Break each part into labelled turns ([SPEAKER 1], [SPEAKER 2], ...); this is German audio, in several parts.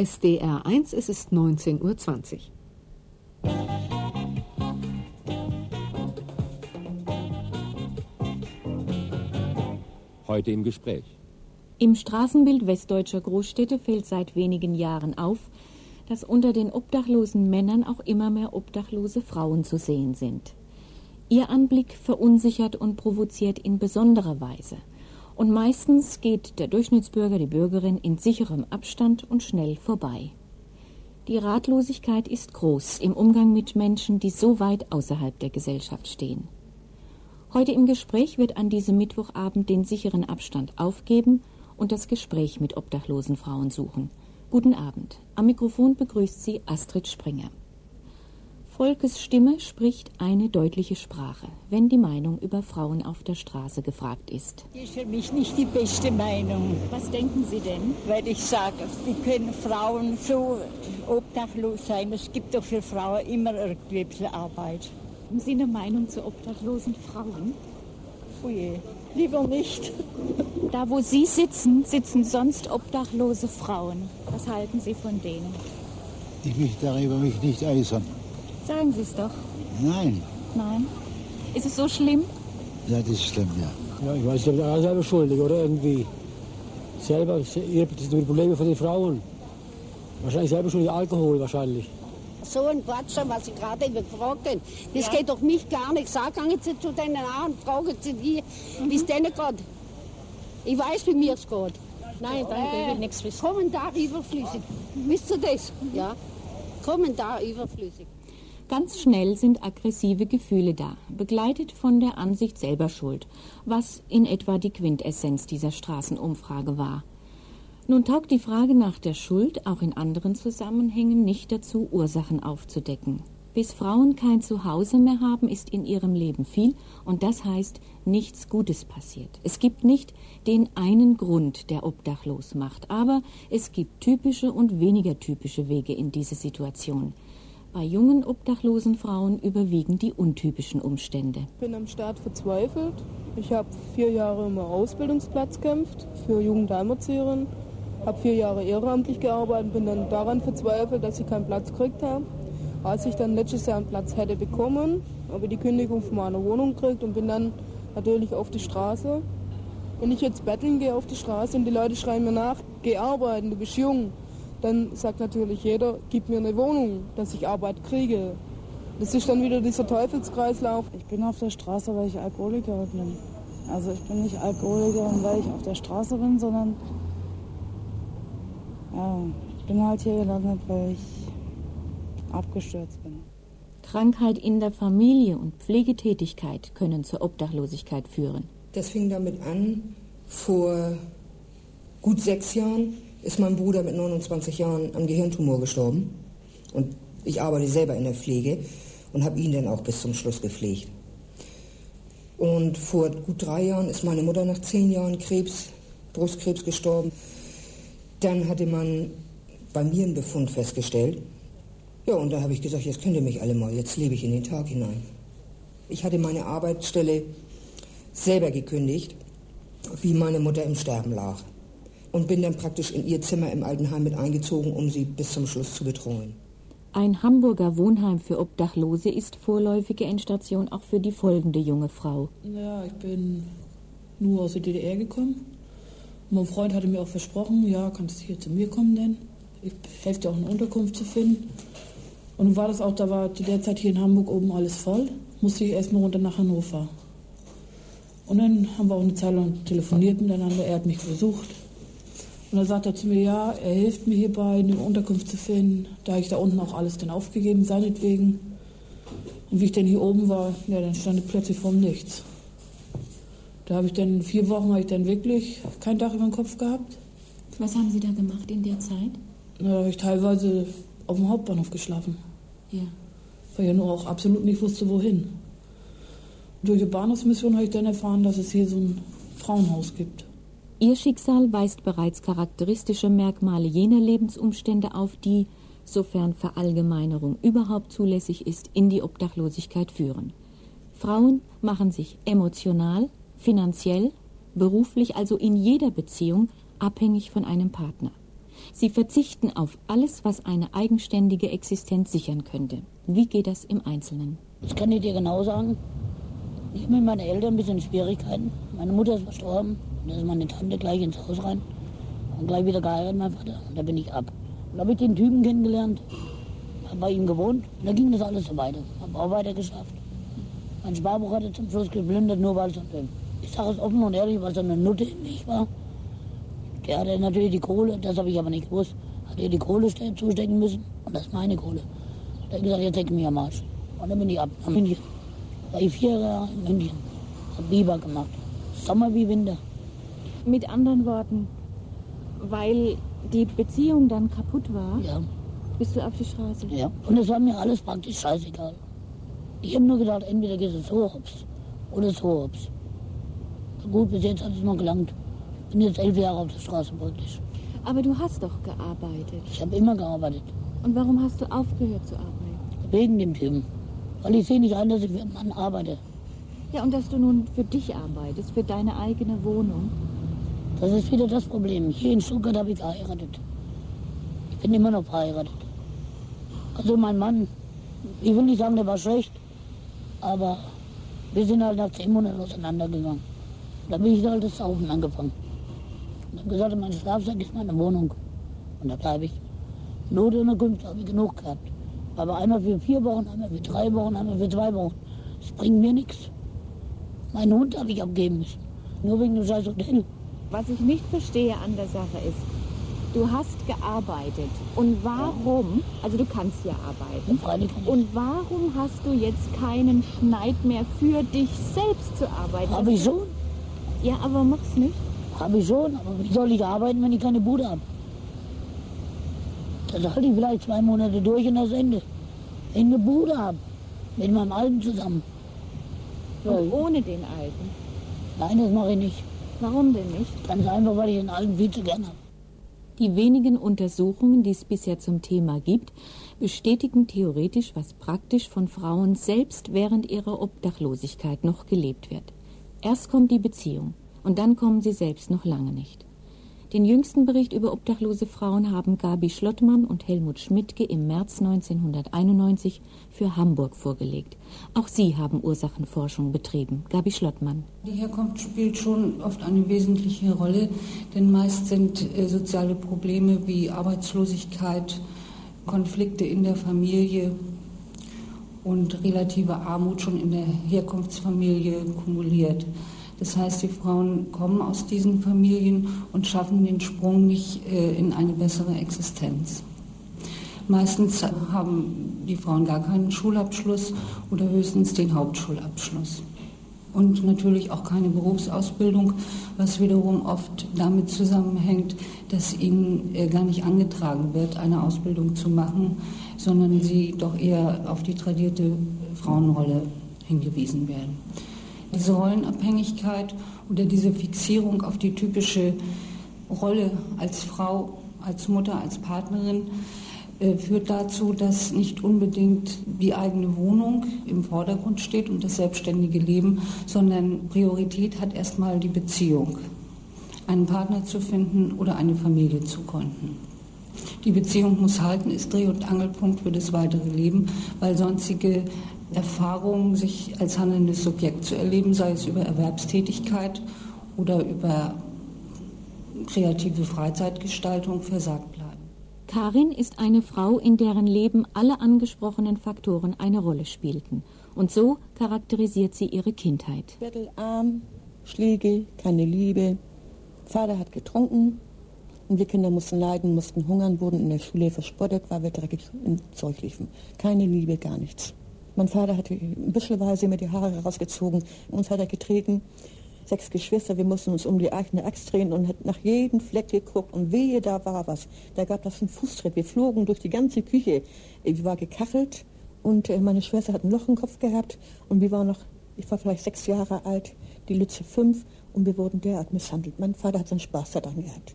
[SPEAKER 1] SDR 1 es ist 19.20 Uhr.
[SPEAKER 2] Heute im Gespräch.
[SPEAKER 3] Im Straßenbild westdeutscher Großstädte fällt seit wenigen Jahren auf, dass unter den obdachlosen Männern auch immer mehr obdachlose Frauen zu sehen sind. Ihr Anblick verunsichert und provoziert in besonderer Weise. Und meistens geht der Durchschnittsbürger, die Bürgerin in sicherem Abstand und schnell vorbei. Die Ratlosigkeit ist groß im Umgang mit Menschen, die so weit außerhalb der Gesellschaft stehen. Heute im Gespräch wird an diesem Mittwochabend den sicheren Abstand aufgeben und das Gespräch mit obdachlosen Frauen suchen. Guten Abend. Am Mikrofon begrüßt sie Astrid Springer. Volkes Stimme spricht eine deutliche Sprache, wenn die Meinung über Frauen auf der Straße gefragt ist.
[SPEAKER 4] Die ist für mich nicht die beste Meinung.
[SPEAKER 3] Was denken Sie denn?
[SPEAKER 4] Weil ich sage, wie können Frauen so obdachlos sein? Es gibt doch für Frauen immer irgendwie Arbeit.
[SPEAKER 3] Haben Sie eine Meinung zu obdachlosen Frauen?
[SPEAKER 4] Oh je, lieber nicht.
[SPEAKER 3] Da, wo Sie sitzen, sitzen sonst obdachlose Frauen. Was halten Sie von denen?
[SPEAKER 5] Ich mich darüber mich nicht äußern.
[SPEAKER 3] Sagen Sie es doch.
[SPEAKER 5] Nein.
[SPEAKER 3] Nein. Ist es so schlimm?
[SPEAKER 5] Ja, das ist schlimm, ja.
[SPEAKER 6] Ja, ich weiß, sind alle selber schuldig, oder? Irgendwie. Selber, das sind die Probleme von den Frauen. Wahrscheinlich selber schuldig, Alkohol wahrscheinlich.
[SPEAKER 7] So ein Quatsch, was Sie gerade eben gefragt haben. Das ja. geht doch mich gar nicht. Sag, gehen Sie zu denen an, fragen Sie die, mhm. wie es denen geht. Ich weiß, wie mir es geht.
[SPEAKER 3] Nein, danke, äh, ich will nichts wissen.
[SPEAKER 7] Kommentar überflüssig. Mhm. Wisst ihr das? Mhm. Ja. Kommentar überflüssig.
[SPEAKER 3] Ganz schnell sind aggressive Gefühle da, begleitet von der Ansicht selber Schuld, was in etwa die Quintessenz dieser Straßenumfrage war. Nun taugt die Frage nach der Schuld auch in anderen Zusammenhängen nicht dazu, Ursachen aufzudecken. Bis Frauen kein Zuhause mehr haben, ist in ihrem Leben viel und das heißt, nichts Gutes passiert. Es gibt nicht den einen Grund, der obdachlos macht, aber es gibt typische und weniger typische Wege in diese Situation. Bei jungen obdachlosen Frauen überwiegen die untypischen Umstände.
[SPEAKER 8] Ich bin am Start verzweifelt. Ich habe vier Jahre im Ausbildungsplatz gekämpft für Jugendalmerzieherin, habe vier Jahre ehrenamtlich gearbeitet und bin dann daran verzweifelt, dass ich keinen Platz gekriegt habe. Als ich dann letztes Jahr einen Platz hätte bekommen, habe ich die Kündigung von meiner Wohnung gekriegt und bin dann natürlich auf die Straße. Wenn ich jetzt betteln gehe auf die Straße und die Leute schreien mir nach, geh arbeiten, du bist jung, dann sagt natürlich jeder, gib mir eine Wohnung, dass ich Arbeit kriege. Das ist dann wieder dieser Teufelskreislauf.
[SPEAKER 9] Ich bin auf der Straße, weil ich Alkoholikerin bin. Also ich bin nicht Alkoholikerin, weil ich auf der Straße bin, sondern ja, ich bin halt hier gelandet, weil ich abgestürzt bin.
[SPEAKER 3] Krankheit in der Familie und Pflegetätigkeit können zur Obdachlosigkeit führen.
[SPEAKER 10] Das fing damit an, vor gut sechs Jahren ist mein Bruder mit 29 Jahren am Gehirntumor gestorben. Und ich arbeite selber in der Pflege und habe ihn dann auch bis zum Schluss gepflegt. Und vor gut drei Jahren ist meine Mutter nach zehn Jahren Krebs, Brustkrebs gestorben. Dann hatte man bei mir einen Befund festgestellt. Ja, und da habe ich gesagt, jetzt könnt ihr mich alle mal, jetzt lebe ich in den Tag hinein. Ich hatte meine Arbeitsstelle selber gekündigt, wie meine Mutter im Sterben lag und bin dann praktisch in ihr Zimmer im Altenheim mit eingezogen, um sie bis zum Schluss zu betreuen.
[SPEAKER 3] Ein Hamburger Wohnheim für Obdachlose ist vorläufige Endstation auch für die folgende junge Frau.
[SPEAKER 11] Ja, ich bin nur aus der DDR gekommen. Mein Freund hatte mir auch versprochen, ja, kannst du hier zu mir kommen denn? Ich helfe dir auch eine Unterkunft zu finden. Und nun war das auch, da war zu der Zeit hier in Hamburg oben alles voll. Musste ich erstmal runter nach Hannover. Und dann haben wir auch eine Zeit lang telefoniert miteinander. Er hat mich besucht. Und dann sagt er zu mir, ja, er hilft mir hierbei, eine Unterkunft zu finden. Da habe ich da unten auch alles dann aufgegeben, seinetwegen. Und wie ich dann hier oben war, ja, dann stand ich plötzlich vorm Nichts. Da habe ich dann, vier Wochen habe ich dann wirklich kein Dach über dem Kopf gehabt.
[SPEAKER 3] Was haben Sie da gemacht in der Zeit?
[SPEAKER 11] Na, da habe ich teilweise auf dem Hauptbahnhof geschlafen.
[SPEAKER 3] Ja.
[SPEAKER 11] Weil ich ja nur auch absolut nicht wusste, wohin. Durch die Bahnhofsmission habe ich dann erfahren, dass es hier so ein Frauenhaus gibt.
[SPEAKER 3] Ihr Schicksal weist bereits charakteristische Merkmale jener Lebensumstände auf, die, sofern Verallgemeinerung überhaupt zulässig ist, in die Obdachlosigkeit führen. Frauen machen sich emotional, finanziell, beruflich, also in jeder Beziehung abhängig von einem Partner. Sie verzichten auf alles, was eine eigenständige Existenz sichern könnte. Wie geht das im Einzelnen?
[SPEAKER 12] Das kann ich dir genau sagen. Ich habe mit meinen Eltern ein bisschen Schwierigkeiten. Meine Mutter ist verstorben. Da ist meine Tante gleich ins Haus rein. Und gleich wieder geheiratet, mein Vater. Und da bin ich ab. Und da habe ich den Typen kennengelernt. Habe bei ihm gewohnt. Und da ging das alles so weiter. Habe auch weiter geschafft. Mein Sparbuch hatte zum Schluss geplündert, nur weil es ich sage es offen und ehrlich, weil es eine Nutte in mich war. Der hatte natürlich die Kohle, das habe ich aber nicht gewusst. Hat er die Kohle zustecken müssen und das ist meine Kohle. Da habe ich gesagt, jetzt denke mir am Arsch. Und dann bin ich ab nach München. War ich vier Jahre in München. Hab Biber gemacht. Sommer wie Winter.
[SPEAKER 3] Mit anderen Worten, weil die Beziehung dann kaputt war,
[SPEAKER 12] ja.
[SPEAKER 3] bist du auf die Straße.
[SPEAKER 12] Ja, und es war mir alles praktisch scheißegal. Ich habe nur gedacht, entweder geht es so hops oder so hops. Gut, bis jetzt hat es noch gelangt. Ich bin jetzt elf Jahre auf der Straße praktisch.
[SPEAKER 3] Aber du hast doch gearbeitet.
[SPEAKER 12] Ich habe immer gearbeitet.
[SPEAKER 3] Und warum hast du aufgehört zu arbeiten?
[SPEAKER 12] Wegen dem Typen. Weil ich sehe nicht ein, dass ich für einen Mann arbeite.
[SPEAKER 3] Ja, und dass du nun für dich arbeitest, für deine eigene Wohnung.
[SPEAKER 12] Das ist wieder das Problem. Hier in Stuttgart habe ich geheiratet. Ich bin immer noch verheiratet. Also mein Mann, ich will nicht sagen, der war schlecht, aber wir sind halt nach zehn Monaten auseinandergegangen. Da bin ich halt das Saufen angefangen. Und habe gesagt, mein Schlafsack ist meine Wohnung. Und da bleibe ich. Notunterkünfte habe ich genug gehabt. Aber einmal für vier Wochen, einmal für drei Wochen, einmal für zwei Wochen. Das bringt mir nichts. Meinen Hund habe ich abgeben müssen. Nur wegen dem scheiß Hotel.
[SPEAKER 3] Was ich nicht verstehe an der Sache ist, du hast gearbeitet. Und warum, also du kannst ja arbeiten. Und warum hast du jetzt keinen Schneid mehr für dich selbst zu arbeiten?
[SPEAKER 12] Habe ich schon.
[SPEAKER 3] Ja, aber mach's nicht.
[SPEAKER 12] Habe ich schon, aber wie soll ich arbeiten, wenn ich keine Bude habe? Das halte ich vielleicht zwei Monate durch und das Ende. Ich eine Bude habe, mit meinem Alten zusammen.
[SPEAKER 3] Und ohne den Alten?
[SPEAKER 12] Nein, das mache ich nicht.
[SPEAKER 3] Warum denn nicht?
[SPEAKER 12] Ganz einfach, weil ich den Alten viel zu gern habe.
[SPEAKER 3] Die wenigen Untersuchungen, die es bisher zum Thema gibt, bestätigen theoretisch, was praktisch von Frauen selbst während ihrer Obdachlosigkeit noch gelebt wird. Erst kommt die Beziehung und dann kommen sie selbst noch lange nicht. Den jüngsten Bericht über obdachlose Frauen haben Gabi Schlottmann und Helmut Schmidtke im März 1991 für Hamburg vorgelegt. Auch sie haben Ursachenforschung betrieben. Gabi Schlottmann.
[SPEAKER 13] Die Herkunft spielt schon oft eine wesentliche Rolle, denn meist sind äh, soziale Probleme wie Arbeitslosigkeit, Konflikte in der Familie und relative Armut schon in der Herkunftsfamilie kumuliert. Das heißt, die Frauen kommen aus diesen Familien und schaffen den Sprung nicht äh, in eine bessere Existenz. Meistens haben die Frauen gar keinen Schulabschluss oder höchstens den Hauptschulabschluss. Und natürlich auch keine Berufsausbildung, was wiederum oft damit zusammenhängt, dass ihnen äh, gar nicht angetragen wird, eine Ausbildung zu machen, sondern sie doch eher auf die tradierte Frauenrolle hingewiesen werden. Diese Rollenabhängigkeit oder diese Fixierung auf die typische Rolle als Frau, als Mutter, als Partnerin äh, führt dazu, dass nicht unbedingt die eigene Wohnung im Vordergrund steht und das selbstständige Leben, sondern Priorität hat erstmal die Beziehung, einen Partner zu finden oder eine Familie zu gründen. Die Beziehung muss halten, ist Dreh- und Angelpunkt für das weitere Leben, weil sonstige Erfahrungen, sich als handelndes Subjekt zu erleben, sei es über Erwerbstätigkeit oder über kreative Freizeitgestaltung, versagt bleiben.
[SPEAKER 3] Karin ist eine Frau, in deren Leben alle angesprochenen Faktoren eine Rolle spielten. Und so charakterisiert sie ihre Kindheit.
[SPEAKER 14] Bettelarm, Schläge, keine Liebe. Vater hat getrunken, und wir Kinder mussten leiden, mussten hungern, wurden in der Schule verspottet, weil wir dreckig im Zeug liefen. Keine Liebe, gar nichts. Mein Vater hatte büschelweise mir die Haare rausgezogen, uns hat er getreten. Sechs Geschwister, wir mussten uns um die eigene Axt drehen und hat nach jedem Fleck geguckt und wehe, da war was. Da gab das einen Fußtritt. Wir flogen durch die ganze Küche. Ich war gekachelt und äh, meine Schwester hat ein Loch im Kopf gehabt und wir waren noch, ich war vielleicht sechs Jahre alt, die Lütze fünf und wir wurden derart misshandelt. Mein Vater hat seinen Spaß daran gehabt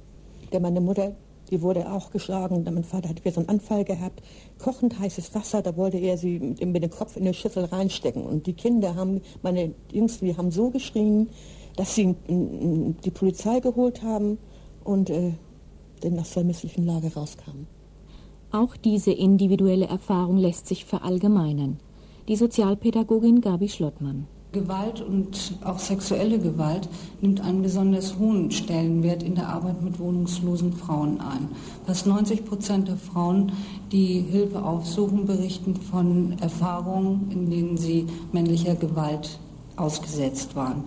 [SPEAKER 14] der meine Mutter, die wurde auch geschlagen. Mein Vater hat wieder so einen Anfall gehabt. Kochend heißes Wasser, da wollte er sie mit dem Kopf in eine Schüssel reinstecken. Und die Kinder haben, meine Jüngsten, die haben so geschrien, dass sie die Polizei geholt haben. Und äh, denn aus der misslichen Lage rauskam.
[SPEAKER 3] Auch diese individuelle Erfahrung lässt sich verallgemeinern. Die Sozialpädagogin Gabi Schlottmann.
[SPEAKER 13] Gewalt und auch sexuelle Gewalt nimmt einen besonders hohen Stellenwert in der Arbeit mit wohnungslosen Frauen ein. Fast 90 Prozent der Frauen, die Hilfe aufsuchen, berichten von Erfahrungen, in denen sie männlicher Gewalt ausgesetzt waren.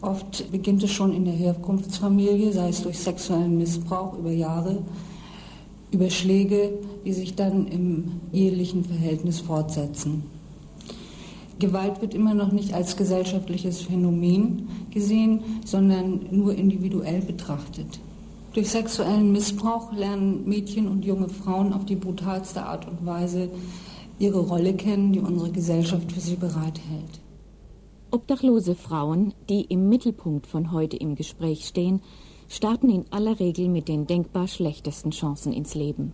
[SPEAKER 13] Oft beginnt es schon in der Herkunftsfamilie, sei es durch sexuellen Missbrauch über Jahre, über Schläge, die sich dann im ehelichen Verhältnis fortsetzen. Gewalt wird immer noch nicht als gesellschaftliches Phänomen gesehen, sondern nur individuell betrachtet. Durch sexuellen Missbrauch lernen Mädchen und junge Frauen auf die brutalste Art und Weise ihre Rolle kennen, die unsere Gesellschaft für sie bereithält.
[SPEAKER 3] Obdachlose Frauen, die im Mittelpunkt von heute im Gespräch stehen, starten in aller Regel mit den denkbar schlechtesten Chancen ins Leben.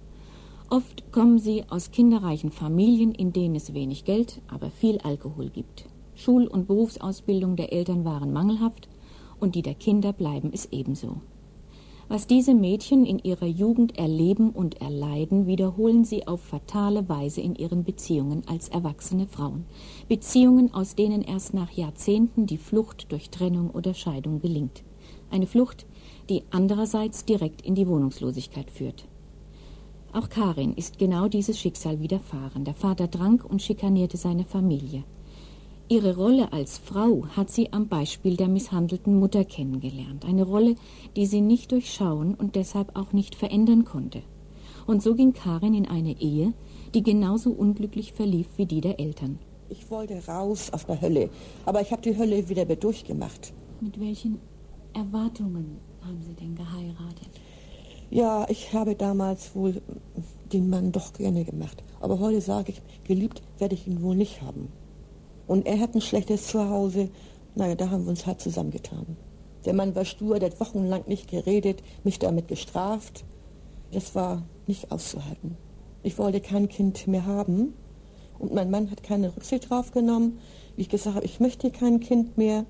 [SPEAKER 3] Oft kommen sie aus kinderreichen Familien, in denen es wenig Geld, aber viel Alkohol gibt. Schul- und Berufsausbildung der Eltern waren mangelhaft und die der Kinder bleiben es ebenso. Was diese Mädchen in ihrer Jugend erleben und erleiden, wiederholen sie auf fatale Weise in ihren Beziehungen als erwachsene Frauen. Beziehungen, aus denen erst nach Jahrzehnten die Flucht durch Trennung oder Scheidung gelingt. Eine Flucht, die andererseits direkt in die Wohnungslosigkeit führt. Auch Karin ist genau dieses Schicksal widerfahren. Der Vater trank und schikanierte seine Familie. Ihre Rolle als Frau hat sie am Beispiel der misshandelten Mutter kennengelernt. Eine Rolle, die sie nicht durchschauen und deshalb auch nicht verändern konnte. Und so ging Karin in eine Ehe, die genauso unglücklich verlief wie die der Eltern.
[SPEAKER 14] Ich wollte raus aus der Hölle, aber ich habe die Hölle wieder durchgemacht.
[SPEAKER 3] Mit welchen Erwartungen haben Sie denn geheiratet?
[SPEAKER 14] Ja, ich habe damals wohl den Mann doch gerne gemacht. Aber heute sage ich, geliebt werde ich ihn wohl nicht haben. Und er hat ein schlechtes Zuhause. Naja, da haben wir uns halt zusammengetan. Der Mann war stur, der hat wochenlang nicht geredet, mich damit gestraft. Das war nicht auszuhalten. Ich wollte kein Kind mehr haben. Und mein Mann hat keine Rücksicht drauf genommen. Wie ich gesagt habe, ich möchte kein Kind mehr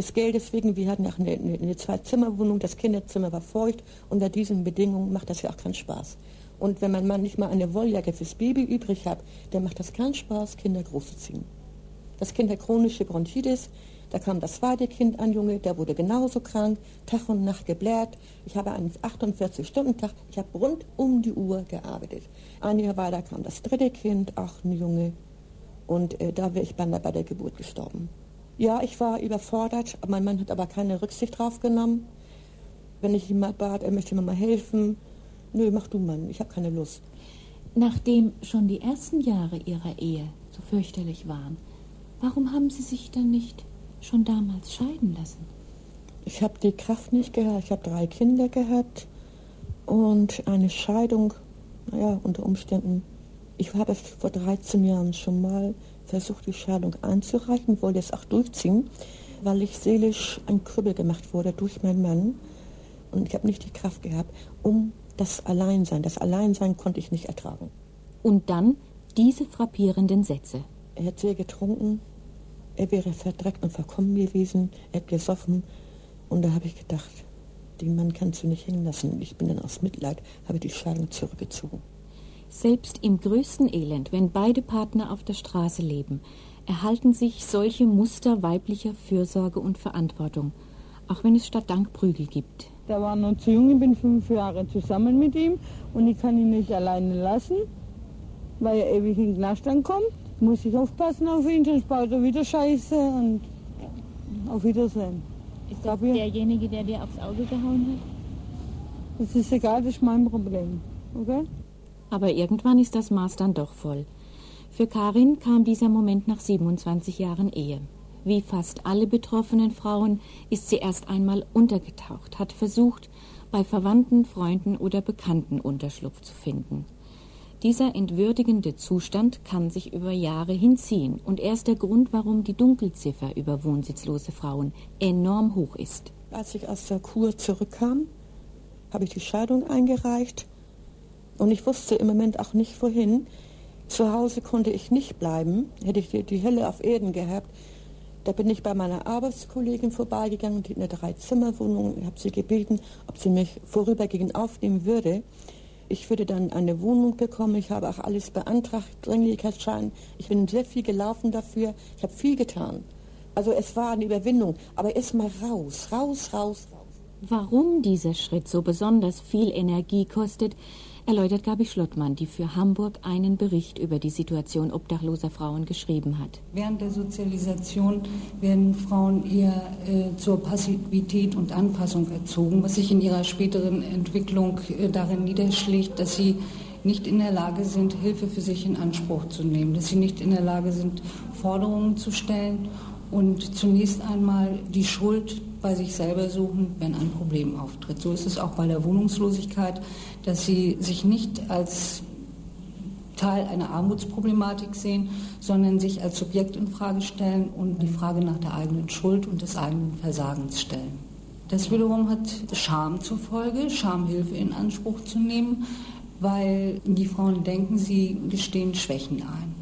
[SPEAKER 14] des Geldes wegen, wir hatten auch eine, eine, eine Zwei-Zimmer-Wohnung, das Kinderzimmer war feucht. Unter diesen Bedingungen macht das ja auch keinen Spaß. Und wenn mein Mann nicht mal eine Wolljacke fürs Baby übrig hat, dann macht das keinen Spaß, Kinder großzuziehen. Das Kind hat chronische Bronchitis, da kam das zweite Kind an, Junge, der wurde genauso krank, Tag und Nacht gebläht. Ich habe einen 48-Stunden-Tag, ich habe rund um die Uhr gearbeitet. Ein Jahr weiter kam das dritte Kind, auch ein Junge. Und äh, da wäre ich beinahe bei der Geburt gestorben. Ja, ich war überfordert. Mein Mann hat aber keine Rücksicht drauf genommen. Wenn ich ihn mal bat, er möchte mir mal helfen. Nö, mach du, Mann, ich habe keine Lust.
[SPEAKER 3] Nachdem schon die ersten Jahre Ihrer Ehe so fürchterlich waren, warum haben Sie sich dann nicht schon damals scheiden lassen?
[SPEAKER 14] Ich habe die Kraft nicht gehabt. Ich habe drei Kinder gehabt und eine Scheidung, naja, unter Umständen. Ich habe vor 13 Jahren schon mal versucht, die Scheidung einzureichen, wollte es auch durchziehen, weil ich seelisch ein Krüppel gemacht wurde durch meinen Mann. Und ich habe nicht die Kraft gehabt, um das Alleinsein. Das Alleinsein konnte ich nicht ertragen.
[SPEAKER 3] Und dann diese frappierenden Sätze.
[SPEAKER 14] Er hat sehr getrunken, er wäre verdreckt und verkommen gewesen, er hat gesoffen. Und da habe ich gedacht, den Mann kannst du nicht hängen lassen. Ich bin dann aus Mitleid, habe die Scheidung zurückgezogen.
[SPEAKER 3] Selbst im größten Elend, wenn beide Partner auf der Straße leben, erhalten sich solche Muster weiblicher Fürsorge und Verantwortung, auch wenn es statt Dank Prügel gibt.
[SPEAKER 4] Der war noch zu jung, ich bin fünf Jahre zusammen mit ihm und ich kann ihn nicht alleine lassen, weil er ewig in den Knast kommt. Muss ich aufpassen auf ihn, sonst baut er wieder Scheiße und auf Wiedersehen.
[SPEAKER 3] Ist das derjenige, der dir aufs Auge gehauen hat?
[SPEAKER 4] Das ist egal, das ist mein Problem. Okay?
[SPEAKER 3] Aber irgendwann ist das Maß dann doch voll. Für Karin kam dieser Moment nach 27 Jahren Ehe. Wie fast alle betroffenen Frauen ist sie erst einmal untergetaucht, hat versucht, bei Verwandten, Freunden oder Bekannten Unterschlupf zu finden. Dieser entwürdigende Zustand kann sich über Jahre hinziehen und er ist der Grund, warum die Dunkelziffer über wohnsitzlose Frauen enorm hoch ist.
[SPEAKER 14] Als ich aus der Kur zurückkam, habe ich die Scheidung eingereicht und ich wusste im Moment auch nicht, wohin. Zu Hause konnte ich nicht bleiben, hätte ich die, Hölle auf Erden gehabt. Da bin ich bei meiner Arbeitskollegin vorbeigegangen, die in einer Drei-Zimmer-Wohnung. Ich habe sie gebeten, ob sie mich vorübergehend aufnehmen würde. Ich würde dann eine Wohnung bekommen. Ich habe auch alles beantragt, Dringlichkeitsschein. Ich bin sehr viel gelaufen dafür. Ich habe viel getan. Also es war eine Überwindung. Aber erst mal raus, raus, raus, raus.
[SPEAKER 3] Warum dieser Schritt so besonders viel Energie kostet, erläutert Gabi Schlottmann, die für Hamburg einen Bericht über die Situation obdachloser Frauen geschrieben hat.
[SPEAKER 13] Während der Sozialisation werden Frauen eher äh, zur Passivität und Anpassung erzogen, was sich in ihrer späteren Entwicklung äh, darin niederschlägt, dass sie nicht in der Lage sind, Hilfe für sich in Anspruch zu nehmen, dass sie nicht in der Lage sind, Forderungen zu stellen und zunächst einmal die Schuld bei sich selber suchen, wenn ein Problem auftritt. So ist es auch bei der Wohnungslosigkeit, dass sie sich nicht als Teil einer Armutsproblematik sehen, sondern sich als Subjekt in Frage stellen und die Frage nach der eigenen Schuld und des eigenen Versagens stellen. Das wiederum hat Scham zur Folge, Schamhilfe in Anspruch zu nehmen, weil die Frauen denken, sie gestehen Schwächen ein.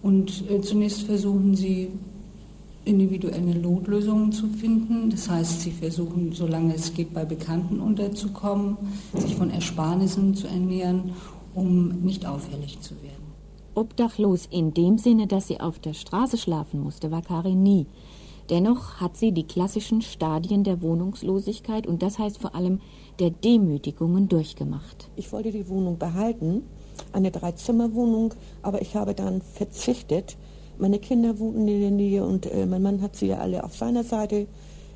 [SPEAKER 13] Und äh, zunächst versuchen sie individuelle Notlösungen zu finden. Das heißt, sie versuchen, solange es geht, bei Bekannten unterzukommen, sich von Ersparnissen zu ernähren, um nicht auffällig zu werden.
[SPEAKER 3] Obdachlos in dem Sinne, dass sie auf der Straße schlafen musste, war Karin nie. Dennoch hat sie die klassischen Stadien der Wohnungslosigkeit und das heißt vor allem der Demütigungen durchgemacht.
[SPEAKER 14] Ich wollte die Wohnung behalten, eine Dreizimmerwohnung, aber ich habe dann verzichtet, meine Kinder wohnten in der Nähe und äh, mein Mann hat sie ja alle auf seiner Seite.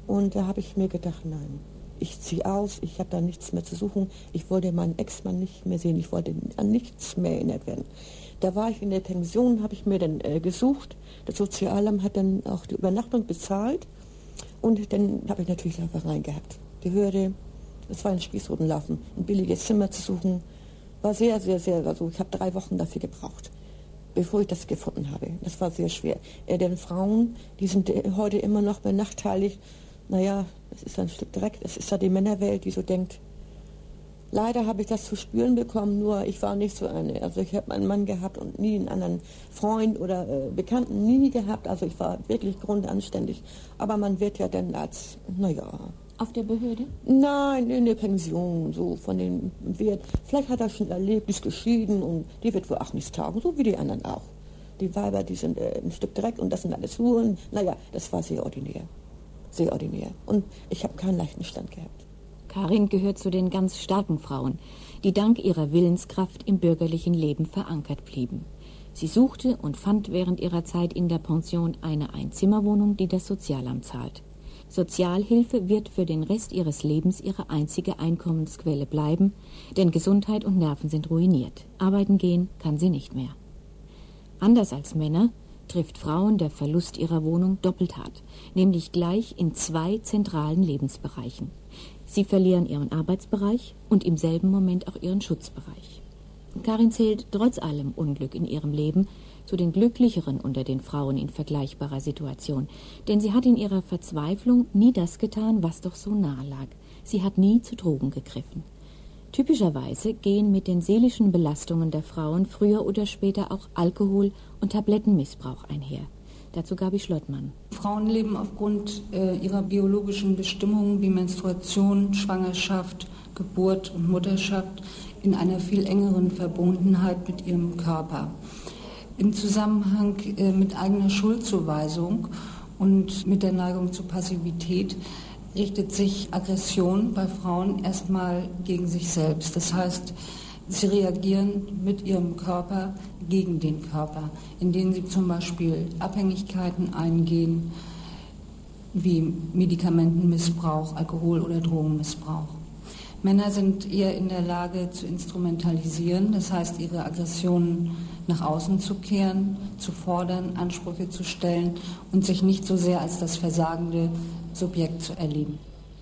[SPEAKER 14] Und da habe ich mir gedacht, nein, ich ziehe aus, ich habe da nichts mehr zu suchen. Ich wollte meinen Ex-Mann nicht mehr sehen, ich wollte an nichts mehr erinnert werden. Da war ich in der Pension, habe ich mir dann äh, gesucht. Das Sozialamt hat dann auch die Übernachtung bezahlt. Und dann habe ich natürlich Laufereien gehabt. Die Hürde, das war ein Spießrutenlaufen, ein billiges Zimmer zu suchen, war sehr, sehr, sehr, also ich habe drei Wochen dafür gebraucht bevor ich das gefunden habe. Das war sehr schwer. Äh, denn Frauen, die sind äh, heute immer noch benachteiligt. Naja, das ist ein Stück Dreck. Das ist ja die Männerwelt, die so denkt. Leider habe ich das zu spüren bekommen, nur ich war nicht so eine. Also ich habe einen Mann gehabt und nie einen anderen Freund oder äh, Bekannten nie gehabt. Also ich war wirklich grundanständig. Aber man wird ja dann als, naja,
[SPEAKER 3] auf der Behörde?
[SPEAKER 14] Nein, in der Pension, so von den Wert. Vielleicht hat er schon erlebt, ist geschieden und die wird wohl auch nichts tagen, so wie die anderen auch. Die Weiber, die sind äh, ein Stück Dreck und das sind alles Huren. Naja, das war sehr ordinär. Sehr ordinär. Und ich habe keinen leichten Stand gehabt.
[SPEAKER 3] Karin gehört zu den ganz starken Frauen, die dank ihrer Willenskraft im bürgerlichen Leben verankert blieben. Sie suchte und fand während ihrer Zeit in der Pension eine Einzimmerwohnung, die das Sozialamt zahlt. Sozialhilfe wird für den Rest ihres Lebens ihre einzige Einkommensquelle bleiben, denn Gesundheit und Nerven sind ruiniert. Arbeiten gehen kann sie nicht mehr. Anders als Männer trifft Frauen der Verlust ihrer Wohnung doppelt hart, nämlich gleich in zwei zentralen Lebensbereichen. Sie verlieren ihren Arbeitsbereich und im selben Moment auch ihren Schutzbereich. Karin zählt trotz allem Unglück in ihrem Leben zu den glücklicheren unter den Frauen in vergleichbarer Situation, denn sie hat in ihrer Verzweiflung nie das getan, was doch so nahe lag. Sie hat nie zu Drogen gegriffen. Typischerweise gehen mit den seelischen Belastungen der Frauen früher oder später auch Alkohol- und Tablettenmissbrauch einher. Dazu Gabi Schlottmann.
[SPEAKER 13] Frauen leben aufgrund äh, ihrer biologischen Bestimmungen wie Menstruation, Schwangerschaft, Geburt und Mutterschaft in einer viel engeren Verbundenheit mit ihrem Körper im Zusammenhang äh, mit eigener Schuldzuweisung und mit der Neigung zur Passivität richtet sich Aggression bei Frauen erstmal gegen sich selbst. Das heißt, sie reagieren mit ihrem Körper gegen den Körper, indem sie zum Beispiel Abhängigkeiten eingehen, wie Medikamentenmissbrauch, Alkohol- oder Drogenmissbrauch. Männer sind eher in der Lage zu instrumentalisieren, das heißt ihre Aggressionen nach außen zu kehren, zu fordern, Ansprüche zu stellen und sich nicht so sehr als das versagende Subjekt zu erleben.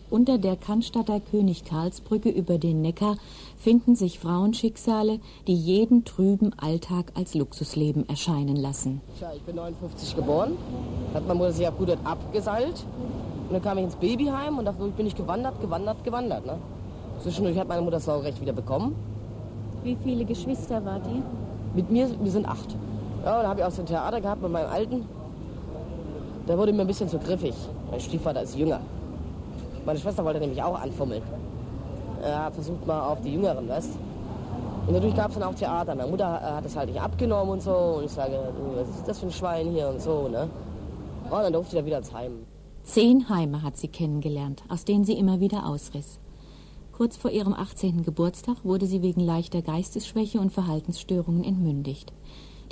[SPEAKER 3] Unter der Cannstatter König Karlsbrücke über den Neckar finden sich Frauenschicksale, die jeden trüben Alltag als Luxusleben erscheinen lassen.
[SPEAKER 15] Tja, ich bin 59 geboren, hat meine Mutter sich gut abgeseilt und dann kam ich ins Babyheim und dadurch bin ich gewandert, gewandert, gewandert. Ne? Zwischendurch hat meine Mutter das Saurecht wieder bekommen.
[SPEAKER 3] Wie viele Geschwister war die?
[SPEAKER 15] Mit mir, wir sind acht. Ja, und da habe ich auch so ein Theater gehabt mit meinem Alten. der wurde mir ein bisschen zu griffig. Mein Stiefvater ist jünger. Meine Schwester wollte nämlich auch anfummeln. Er hat versucht mal auf die Jüngeren, weißt Und dadurch gab es dann auch Theater. Meine Mutter hat es halt nicht abgenommen und so. Und ich sage, du, was ist das für ein Schwein hier und so, ne? Und dann durfte ich wieder ins Heim.
[SPEAKER 3] Zehn Heime hat sie kennengelernt, aus denen sie immer wieder ausriss. Kurz vor ihrem 18. Geburtstag wurde sie wegen leichter Geistesschwäche und Verhaltensstörungen entmündigt.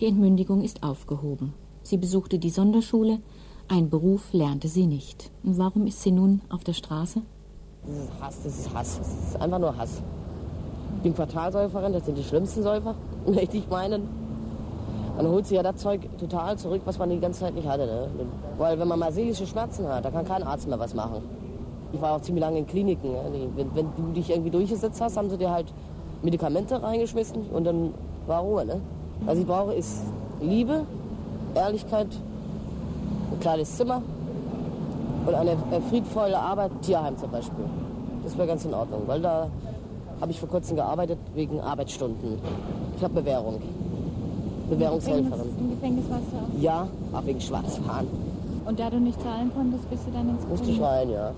[SPEAKER 3] Die Entmündigung ist aufgehoben. Sie besuchte die Sonderschule, ein Beruf lernte sie nicht. Und warum ist sie nun auf der Straße?
[SPEAKER 15] Das ist Hass, das ist Hass. Das ist einfach nur Hass. Ich bin Quartalsäuferin, das sind die schlimmsten Säufer, möchte ich meinen. Dann holt sie ja das Zeug total zurück, was man die ganze Zeit nicht hatte. Ne? Weil wenn man mal seelische Schmerzen hat, da kann kein Arzt mehr was machen. Ich war auch ziemlich lange in Kliniken. Wenn, wenn, du dich irgendwie durchgesetzt hast, haben sie dir halt Medikamente reingeschmissen und dann war Ruhe. Ne? Was ich brauche, ist Liebe, Ehrlichkeit, ein kleines Zimmer und eine friedvolle Arbeit, Tierheim zum Beispiel. Das wäre ganz in Ordnung, weil da habe ich vor kurzem gearbeitet wegen Arbeitsstunden. Ich habe Bewährung. Bewährungshelferin.
[SPEAKER 3] Im Gefängnis warst du auch?
[SPEAKER 15] Ja, auch wegen Schwarzfahren.
[SPEAKER 3] Und da du nicht zahlen konntest, bist du dann ins
[SPEAKER 15] Musste ich rein, ja.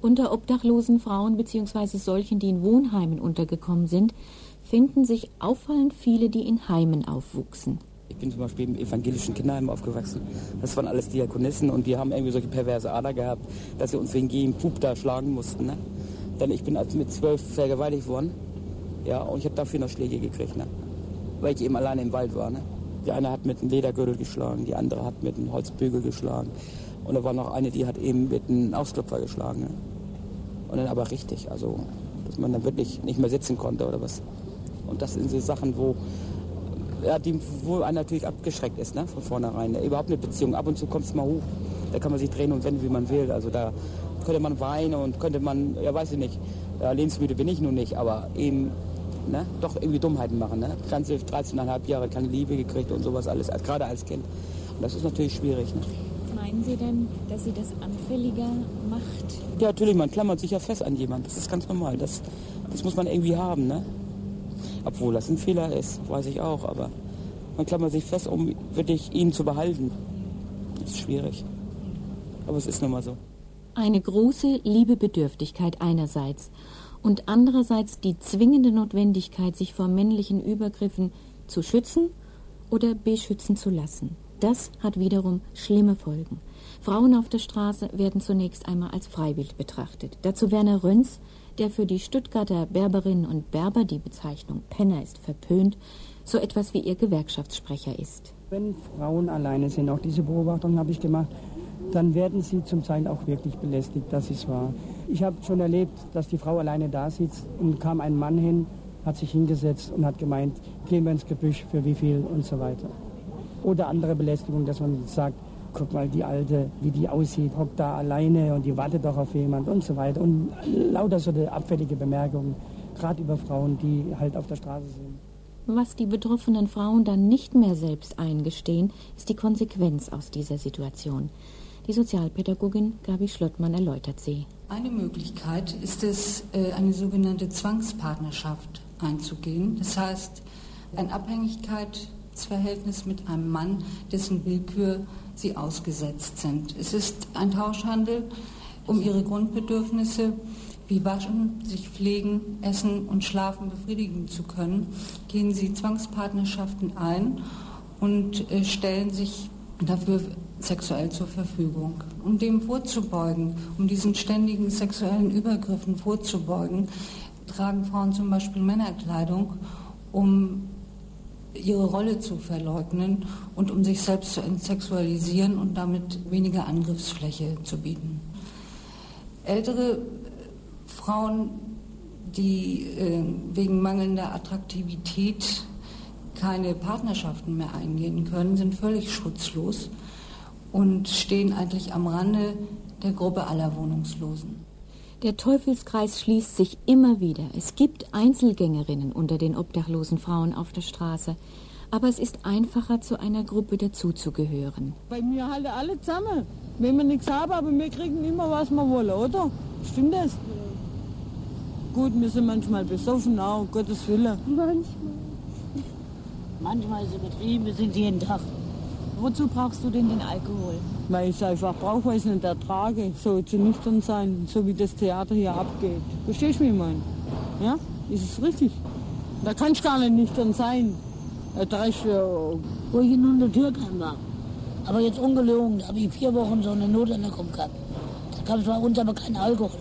[SPEAKER 3] Unter obdachlosen Frauen bzw. solchen, die in Wohnheimen untergekommen sind, finden sich auffallend viele, die in Heimen aufwuchsen.
[SPEAKER 16] Ich bin zum Beispiel im evangelischen Kinderheim aufgewachsen. Das waren alles Diakonissen und die haben irgendwie solche perverse Ader gehabt, dass sie uns wegen jedem Pup da schlagen mussten. Ne? Denn ich bin als mit zwölf vergewaltigt worden. Ja, und ich habe dafür noch Schläge gekriegt. Ne? weil ich eben alleine im Wald war. Ne? Die eine hat mit einem Ledergürtel geschlagen, die andere hat mit einem Holzbügel geschlagen. Und da war noch eine, die hat eben mit einem Ausklopfer geschlagen. Ne? Und dann aber richtig, also dass man dann wirklich nicht mehr sitzen konnte oder was. Und das sind so Sachen, wo, ja, die, wo einer natürlich abgeschreckt ist, ne, von vornherein. Überhaupt eine Beziehung, ab und zu kommt es mal hoch. Da kann man sich drehen und wenden, wie man will. Also da könnte man weinen und könnte man, ja weiß ich nicht, ja, lebensmüde bin ich nun nicht, aber eben ne, doch irgendwie Dummheiten machen. Ne? Ganze 13,5 Jahre keine Liebe gekriegt und sowas alles, gerade als Kind. Und das ist natürlich schwierig. Ne?
[SPEAKER 3] Meinen Sie denn, dass sie das anfälliger macht?
[SPEAKER 16] Ja, natürlich, man klammert sich ja fest an jemanden. Das ist ganz normal. Das, das muss man irgendwie haben. Ne? Obwohl das ein Fehler ist, weiß ich auch. Aber man klammert sich fest, um wirklich ihn zu behalten. Das ist schwierig. Aber es ist nun mal so.
[SPEAKER 3] Eine große Liebebedürftigkeit einerseits und andererseits die zwingende Notwendigkeit, sich vor männlichen Übergriffen zu schützen oder beschützen zu lassen. Das hat wiederum schlimme Folgen. Frauen auf der Straße werden zunächst einmal als Freiwild betrachtet. Dazu Werner Röns, der für die Stuttgarter Berberinnen und Berber die Bezeichnung Penner ist verpönt, so etwas wie ihr Gewerkschaftssprecher ist.
[SPEAKER 17] Wenn Frauen alleine sind, auch diese Beobachtung habe ich gemacht, dann werden sie zum Teil auch wirklich belästigt, das ist wahr. Ich habe schon erlebt, dass die Frau alleine da sitzt und kam ein Mann hin, hat sich hingesetzt und hat gemeint, gehen wir ins Gebüsch für wie viel und so weiter. Oder andere Belästigung, dass man sagt, guck mal, die Alte, wie die aussieht, hockt da alleine und die wartet doch auf jemand und so weiter. Und lauter so abfällige Bemerkungen, gerade über Frauen, die halt auf der Straße sind.
[SPEAKER 3] Was die betroffenen Frauen dann nicht mehr selbst eingestehen, ist die Konsequenz aus dieser Situation. Die Sozialpädagogin Gabi Schlottmann erläutert sie.
[SPEAKER 13] Eine Möglichkeit ist es, äh, eine sogenannte Zwangspartnerschaft einzugehen. Das heißt, ein Abhängigkeitsverhältnis mit einem Mann, dessen Willkür sie ausgesetzt sind. Es ist ein Tauschhandel um ihre Grundbedürfnisse wie Waschen, sich pflegen, essen und schlafen befriedigen zu können, gehen sie Zwangspartnerschaften ein und äh, stellen sich dafür sexuell zur Verfügung. Um dem vorzubeugen, um diesen ständigen sexuellen Übergriffen vorzubeugen, tragen Frauen zum Beispiel Männerkleidung, um ihre Rolle zu verleugnen und um sich selbst zu entsexualisieren und damit weniger Angriffsfläche zu bieten. Ältere Frauen, die äh, wegen mangelnder Attraktivität keine Partnerschaften mehr eingehen können, sind völlig schutzlos und stehen eigentlich am Rande der Gruppe aller Wohnungslosen.
[SPEAKER 3] Der Teufelskreis schließt sich immer wieder. Es gibt Einzelgängerinnen unter den obdachlosen Frauen auf der Straße. Aber es ist einfacher, zu einer Gruppe dazuzugehören.
[SPEAKER 4] Bei mir halten alle zusammen. Wenn wir nichts haben, aber wir kriegen immer, was wir wollen, oder? Stimmt das? Gut, wir sind manchmal besoffen, auch, Gottes Willen.
[SPEAKER 12] Manchmal. Manchmal ist es übertrieben, wir sind jeden Tag.
[SPEAKER 3] Wozu brauchst du denn den Alkohol?
[SPEAKER 4] Weil ich es einfach brauche, weil ich es nicht ertrage, so zu nüchtern sein, so wie das Theater hier abgeht. Verstehst du, wie ich meine? Ja, ist es richtig? Da kann ich gar nicht nüchtern sein. Da äh,
[SPEAKER 12] Wo ich in der Türkheim war. Aber jetzt ungelogen, da habe ich vier Wochen so eine Notanmerkung gehabt. Da gab es bei uns aber keinen Alkohol.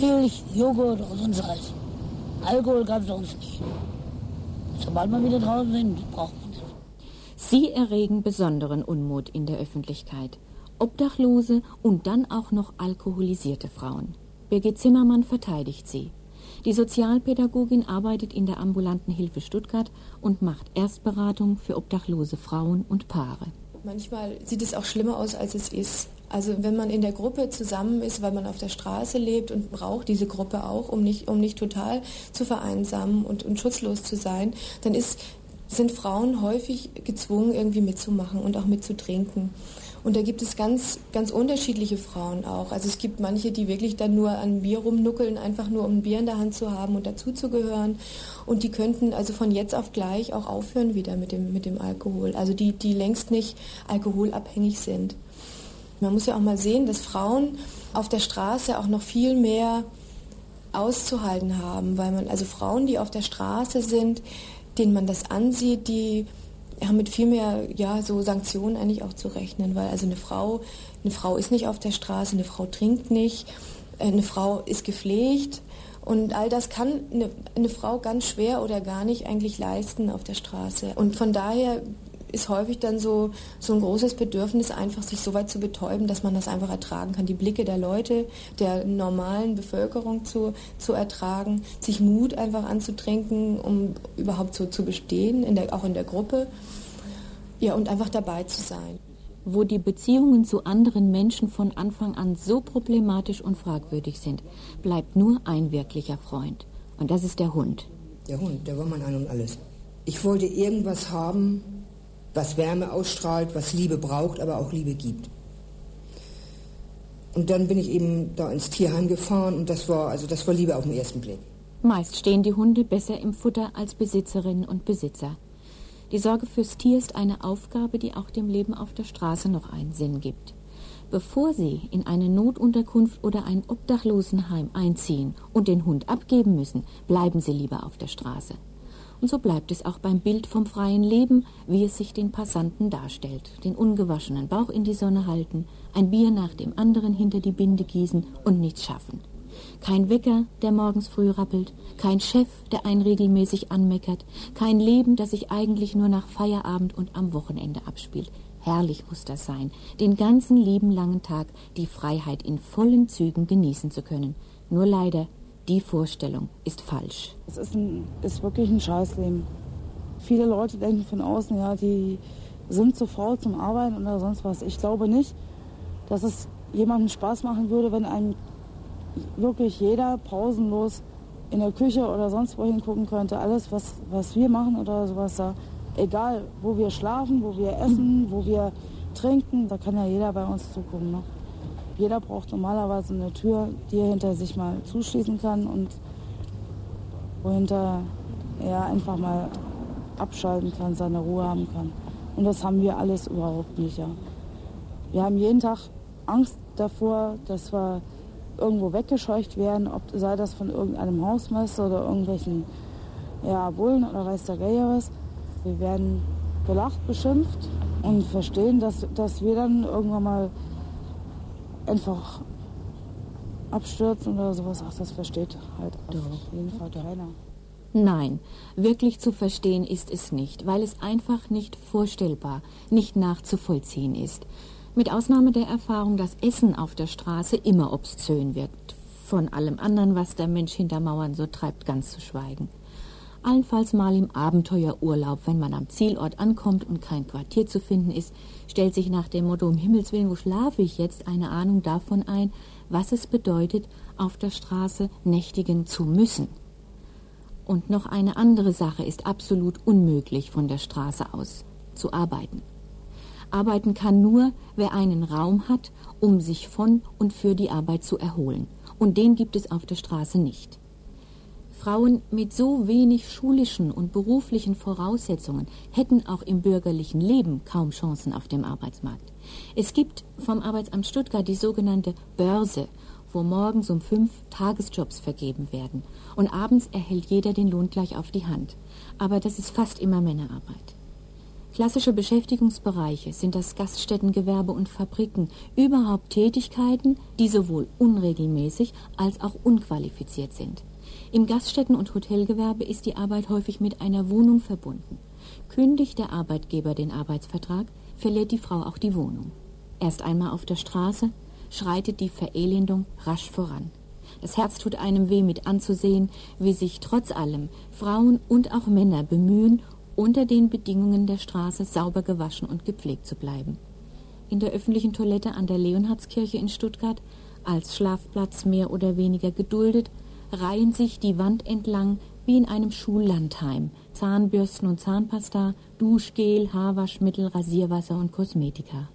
[SPEAKER 12] Milch, Joghurt oder sonst was. Alkohol gab es bei uns nie. Sobald wir wieder draußen sind, das.
[SPEAKER 3] Sie erregen besonderen Unmut in der Öffentlichkeit. Obdachlose und dann auch noch alkoholisierte Frauen. Birgit Zimmermann verteidigt sie. Die Sozialpädagogin arbeitet in der ambulanten Hilfe Stuttgart und macht Erstberatung für obdachlose Frauen und Paare.
[SPEAKER 18] Manchmal sieht es auch schlimmer aus, als es ist. Also wenn man in der Gruppe zusammen ist, weil man auf der Straße lebt und braucht diese Gruppe auch, um nicht, um nicht total zu vereinsamen und, und schutzlos zu sein, dann ist, sind Frauen häufig gezwungen, irgendwie mitzumachen und auch mitzutrinken. Und da gibt es ganz, ganz unterschiedliche Frauen auch. Also es gibt manche, die wirklich dann nur an Bier rumnuckeln, einfach nur um ein Bier in der Hand zu haben und dazuzugehören. Und die könnten also von jetzt auf gleich auch aufhören wieder mit dem, mit dem Alkohol. Also die, die längst nicht alkoholabhängig sind. Man muss ja auch mal sehen, dass Frauen auf der Straße auch noch viel mehr auszuhalten haben, weil man, also Frauen, die auf der Straße sind, denen man das ansieht, die haben mit viel mehr ja, so Sanktionen eigentlich auch zu rechnen, weil also eine Frau, eine Frau ist nicht auf der Straße, eine Frau trinkt nicht, äh, eine Frau ist gepflegt und all das kann eine, eine Frau ganz schwer oder gar nicht eigentlich leisten auf der Straße. Und von daher ist häufig dann so, so ein großes Bedürfnis, einfach sich so weit zu betäuben, dass man das einfach ertragen kann. Die Blicke der Leute, der normalen Bevölkerung zu, zu ertragen, sich Mut einfach anzutrinken, um überhaupt so zu bestehen, in der, auch in der Gruppe. Ja, und einfach dabei zu sein.
[SPEAKER 3] Wo die Beziehungen zu anderen Menschen von Anfang an so problematisch und fragwürdig sind, bleibt nur ein wirklicher Freund. Und das ist der Hund.
[SPEAKER 10] Der Hund, der war mein Ein und Alles. Ich wollte irgendwas haben, was Wärme ausstrahlt, was Liebe braucht, aber auch Liebe gibt. Und dann bin ich eben da ins Tierheim gefahren und das war, also das war Liebe auf den ersten Blick.
[SPEAKER 3] Meist stehen die Hunde besser im Futter als Besitzerinnen und Besitzer. Die Sorge fürs Tier ist eine Aufgabe, die auch dem Leben auf der Straße noch einen Sinn gibt. Bevor Sie in eine Notunterkunft oder ein Obdachlosenheim einziehen und den Hund abgeben müssen, bleiben Sie lieber auf der Straße. Und so bleibt es auch beim Bild vom freien Leben, wie es sich den Passanten darstellt. Den ungewaschenen Bauch in die Sonne halten, ein Bier nach dem anderen hinter die Binde gießen und nichts schaffen. Kein Wecker, der morgens früh rappelt, kein Chef, der einen regelmäßig anmeckert, kein Leben, das sich eigentlich nur nach Feierabend und am Wochenende abspielt. Herrlich muss das sein, den ganzen lieben langen Tag die Freiheit in vollen Zügen genießen zu können. Nur leider die Vorstellung ist falsch.
[SPEAKER 9] Es ist, ein, ist wirklich ein Scheißleben. Viele Leute denken von außen, ja, die sind zu faul zum Arbeiten oder sonst was. Ich glaube nicht, dass es jemandem Spaß machen würde, wenn einem wirklich jeder pausenlos in der Küche oder sonst wohin gucken könnte. Alles, was, was wir machen oder sowas da, egal wo wir schlafen, wo wir essen, wo wir trinken, da kann ja jeder bei uns zugucken. Ne? Jeder braucht normalerweise eine Tür, die er hinter sich mal zuschließen kann und wohinter er einfach mal abschalten kann, seine Ruhe haben kann. Und das haben wir alles überhaupt nicht. Ja. Wir haben jeden Tag Angst davor, dass wir irgendwo weggescheucht werden, ob sei das von irgendeinem Hausmeister oder irgendwelchen ja, Bullen oder weiß der Geier was. Wir werden belacht, beschimpft und verstehen, dass, dass wir dann irgendwann mal einfach abstürzen oder sowas, ach, das versteht halt auf jeden Fall keiner.
[SPEAKER 3] Nein, wirklich zu verstehen ist es nicht, weil es einfach nicht vorstellbar, nicht nachzuvollziehen ist. Mit Ausnahme der Erfahrung, dass Essen auf der Straße immer obszön wirkt. Von allem anderen, was der Mensch hinter Mauern so treibt, ganz zu schweigen. Allenfalls mal im Abenteuerurlaub, wenn man am Zielort ankommt und kein Quartier zu finden ist, stellt sich nach dem Motto, um Himmels Willen, wo schlafe ich jetzt, eine Ahnung davon ein, was es bedeutet, auf der Straße nächtigen zu müssen. Und noch eine andere Sache ist absolut unmöglich von der Straße aus zu arbeiten. Arbeiten kann nur, wer einen Raum hat, um sich von und für die Arbeit zu erholen. Und den gibt es auf der Straße nicht. Frauen mit so wenig schulischen und beruflichen Voraussetzungen hätten auch im bürgerlichen Leben kaum Chancen auf dem Arbeitsmarkt. Es gibt vom Arbeitsamt Stuttgart die sogenannte Börse, wo morgens um fünf Tagesjobs vergeben werden und abends erhält jeder den Lohn gleich auf die Hand. Aber das ist fast immer Männerarbeit. Klassische Beschäftigungsbereiche sind das Gaststättengewerbe und Fabriken, überhaupt Tätigkeiten, die sowohl unregelmäßig als auch unqualifiziert sind. Im Gaststätten- und Hotelgewerbe ist die Arbeit häufig mit einer Wohnung verbunden. Kündigt der Arbeitgeber den Arbeitsvertrag, verliert die Frau auch die Wohnung. Erst einmal auf der Straße schreitet die Verelendung rasch voran. Das Herz tut einem weh mit anzusehen, wie sich trotz allem Frauen und auch Männer bemühen, unter den Bedingungen der Straße sauber gewaschen und gepflegt zu bleiben. In der öffentlichen Toilette an der Leonhardskirche in Stuttgart, als Schlafplatz mehr oder weniger geduldet, reihen sich die Wand entlang wie in einem Schullandheim Zahnbürsten und Zahnpasta, Duschgel, Haarwaschmittel, Rasierwasser und Kosmetika.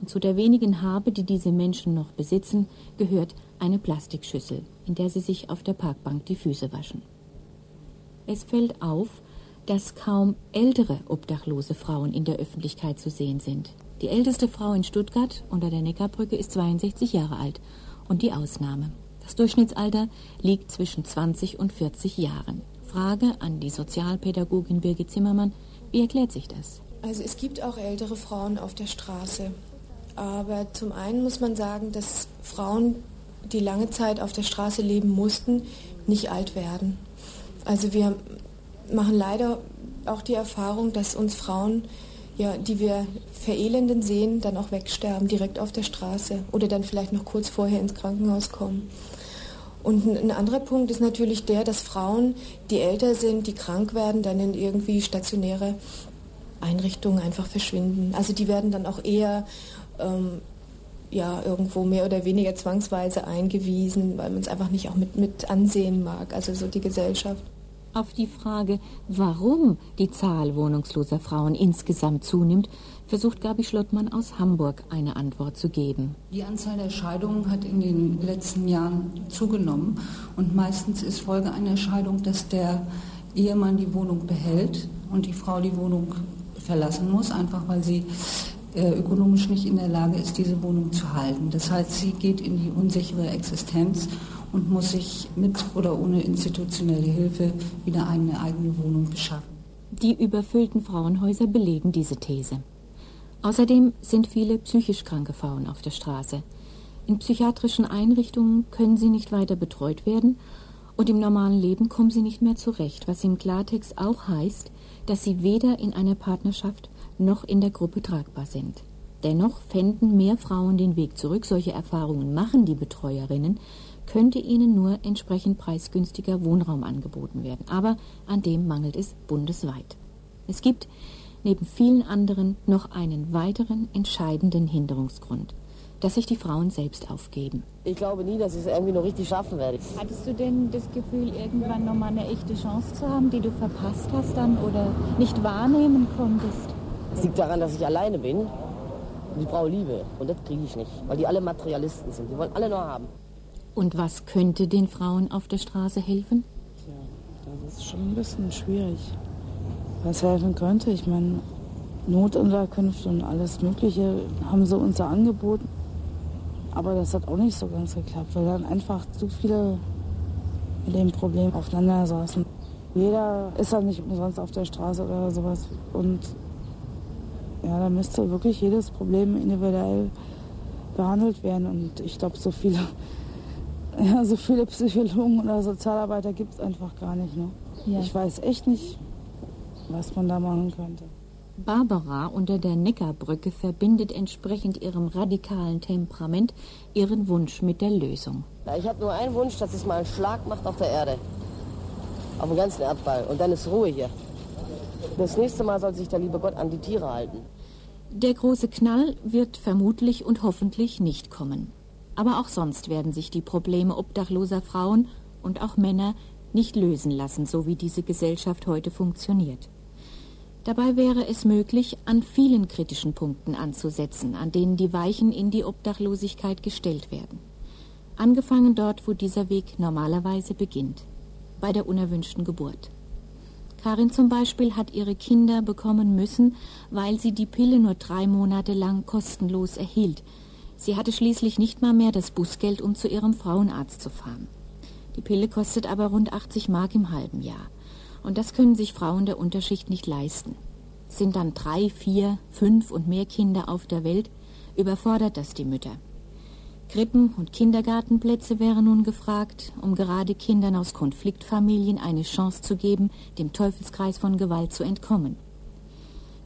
[SPEAKER 3] Und zu der wenigen Habe, die diese Menschen noch besitzen, gehört eine Plastikschüssel, in der sie sich auf der Parkbank die Füße waschen. Es fällt auf, dass kaum ältere obdachlose Frauen in der Öffentlichkeit zu sehen sind. Die älteste Frau in Stuttgart unter der Neckarbrücke ist 62 Jahre alt und die Ausnahme. Das Durchschnittsalter liegt zwischen 20 und 40 Jahren. Frage an die Sozialpädagogin Birgit Zimmermann, wie erklärt sich das?
[SPEAKER 18] Also es gibt auch ältere Frauen auf der Straße. Aber zum einen muss man sagen, dass Frauen, die lange Zeit auf der Straße leben mussten, nicht alt werden. Also wir machen leider auch die Erfahrung, dass uns Frauen, ja, die wir verelenden sehen, dann auch wegsterben, direkt auf der Straße oder dann vielleicht noch kurz vorher ins Krankenhaus kommen. Und ein anderer Punkt ist natürlich der, dass Frauen, die älter sind, die krank werden, dann in irgendwie stationäre Einrichtungen einfach verschwinden. Also die werden dann auch eher ähm, ja, irgendwo mehr oder weniger zwangsweise eingewiesen, weil man es einfach nicht auch mit, mit ansehen mag, also so die Gesellschaft.
[SPEAKER 3] Auf die Frage, warum die Zahl wohnungsloser Frauen insgesamt zunimmt, versucht Gabi Schlottmann aus Hamburg eine Antwort zu geben.
[SPEAKER 13] Die Anzahl der Scheidungen hat in den letzten Jahren zugenommen und meistens ist Folge einer Scheidung, dass der Ehemann die Wohnung behält und die Frau die Wohnung verlassen muss, einfach weil sie äh, ökonomisch nicht in der Lage ist, diese Wohnung zu halten. Das heißt, sie geht in die unsichere Existenz und muss sich mit oder ohne institutionelle Hilfe wieder eine eigene Wohnung beschaffen.
[SPEAKER 3] Die überfüllten Frauenhäuser belegen diese These. Außerdem sind viele psychisch kranke Frauen auf der Straße. In psychiatrischen Einrichtungen können sie nicht weiter betreut werden und im normalen Leben kommen sie nicht mehr zurecht, was im Klartext auch heißt, dass sie weder in einer Partnerschaft noch in der Gruppe tragbar sind. Dennoch fänden mehr Frauen den Weg zurück. Solche Erfahrungen machen die Betreuerinnen, könnte ihnen nur entsprechend preisgünstiger Wohnraum angeboten werden. Aber an dem mangelt es bundesweit. Es gibt neben vielen anderen noch einen weiteren entscheidenden Hinderungsgrund, dass sich die Frauen selbst aufgeben.
[SPEAKER 15] Ich glaube nie, dass ich es irgendwie noch richtig schaffen werde.
[SPEAKER 3] Hattest du denn das Gefühl, irgendwann noch mal eine echte Chance zu haben, die du verpasst hast dann oder nicht wahrnehmen konntest?
[SPEAKER 15] Es liegt daran, dass ich alleine bin und ich brauche Liebe. Und das kriege ich nicht, weil die alle Materialisten sind. Die wollen alle nur haben.
[SPEAKER 3] Und was könnte den Frauen auf der Straße helfen?
[SPEAKER 9] Ja, das ist schon ein bisschen schwierig. Was helfen könnte, ich meine, Notunterkünfte und alles Mögliche haben sie uns ja angeboten. Aber das hat auch nicht so ganz geklappt, weil dann einfach zu viele mit dem Problem aufeinander saßen. Jeder ist ja nicht umsonst auf der Straße oder sowas. Und ja, da müsste wirklich jedes Problem individuell behandelt werden. Und ich glaube, so viele ja, so viele Psychologen oder Sozialarbeiter gibt es einfach gar nicht. Ne? Ja. Ich weiß echt nicht, was man da machen könnte.
[SPEAKER 3] Barbara unter der Neckarbrücke verbindet entsprechend ihrem radikalen Temperament ihren Wunsch mit der Lösung.
[SPEAKER 15] Ich habe nur einen Wunsch, dass es mal einen Schlag macht auf der Erde. Auf dem ganzen Erdball. Und dann ist Ruhe hier. Das nächste Mal soll sich der liebe Gott an die Tiere halten.
[SPEAKER 3] Der große Knall wird vermutlich und hoffentlich nicht kommen. Aber auch sonst werden sich die Probleme obdachloser Frauen und auch Männer nicht lösen lassen, so wie diese Gesellschaft heute funktioniert. Dabei wäre es möglich, an vielen kritischen Punkten anzusetzen, an denen die Weichen in die Obdachlosigkeit gestellt werden. Angefangen dort, wo dieser Weg normalerweise beginnt, bei der unerwünschten Geburt. Karin zum Beispiel hat ihre Kinder bekommen müssen, weil sie die Pille nur drei Monate lang kostenlos erhielt. Sie hatte schließlich nicht mal mehr das Busgeld, um zu ihrem Frauenarzt zu fahren. Die Pille kostet aber rund 80 Mark im halben Jahr. Und das können sich Frauen der Unterschicht nicht leisten. Sind dann drei, vier, fünf und mehr Kinder auf der Welt, überfordert das die Mütter. Krippen- und Kindergartenplätze wären nun gefragt, um gerade Kindern aus Konfliktfamilien eine Chance zu geben, dem Teufelskreis von Gewalt zu entkommen.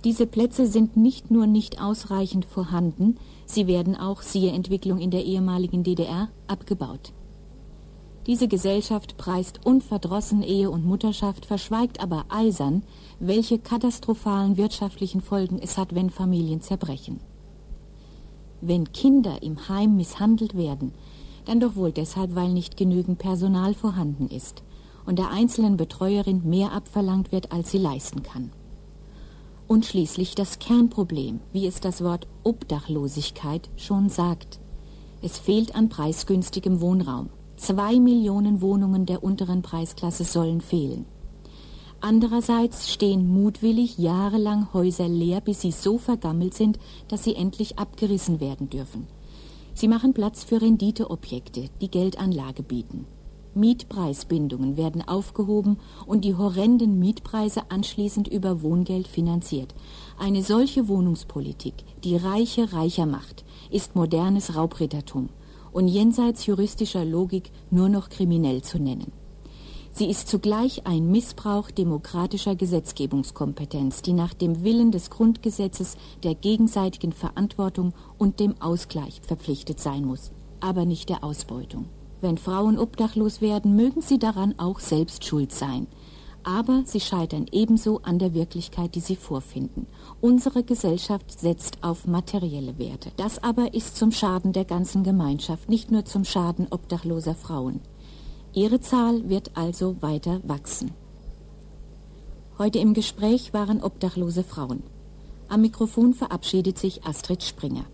[SPEAKER 3] Diese Plätze sind nicht nur nicht ausreichend vorhanden, sie werden auch, siehe Entwicklung in der ehemaligen DDR, abgebaut. Diese Gesellschaft preist unverdrossen Ehe und Mutterschaft, verschweigt aber eisern, welche katastrophalen wirtschaftlichen Folgen es hat, wenn Familien zerbrechen. Wenn Kinder im Heim misshandelt werden, dann doch wohl deshalb, weil nicht genügend Personal vorhanden ist und der einzelnen Betreuerin mehr abverlangt wird, als sie leisten kann. Und schließlich das Kernproblem, wie es das Wort Obdachlosigkeit schon sagt. Es fehlt an preisgünstigem Wohnraum. Zwei Millionen Wohnungen der unteren Preisklasse sollen fehlen. Andererseits stehen mutwillig jahrelang Häuser leer, bis sie so vergammelt sind, dass sie endlich abgerissen werden dürfen. Sie machen Platz für Renditeobjekte, die Geldanlage bieten. Mietpreisbindungen werden aufgehoben und die horrenden Mietpreise anschließend über Wohngeld finanziert. Eine solche Wohnungspolitik, die Reiche reicher macht, ist modernes Raubrittertum und jenseits juristischer Logik nur noch kriminell zu nennen. Sie ist zugleich ein Missbrauch demokratischer Gesetzgebungskompetenz, die nach dem Willen des Grundgesetzes der gegenseitigen Verantwortung und dem Ausgleich verpflichtet sein muss, aber nicht der Ausbeutung. Wenn Frauen obdachlos werden, mögen sie daran auch selbst schuld sein. Aber sie scheitern ebenso an der Wirklichkeit, die sie vorfinden. Unsere Gesellschaft setzt auf materielle Werte. Das aber ist zum Schaden der ganzen Gemeinschaft, nicht nur zum Schaden obdachloser Frauen. Ihre Zahl wird also weiter wachsen. Heute im Gespräch waren obdachlose Frauen. Am Mikrofon verabschiedet sich Astrid Springer.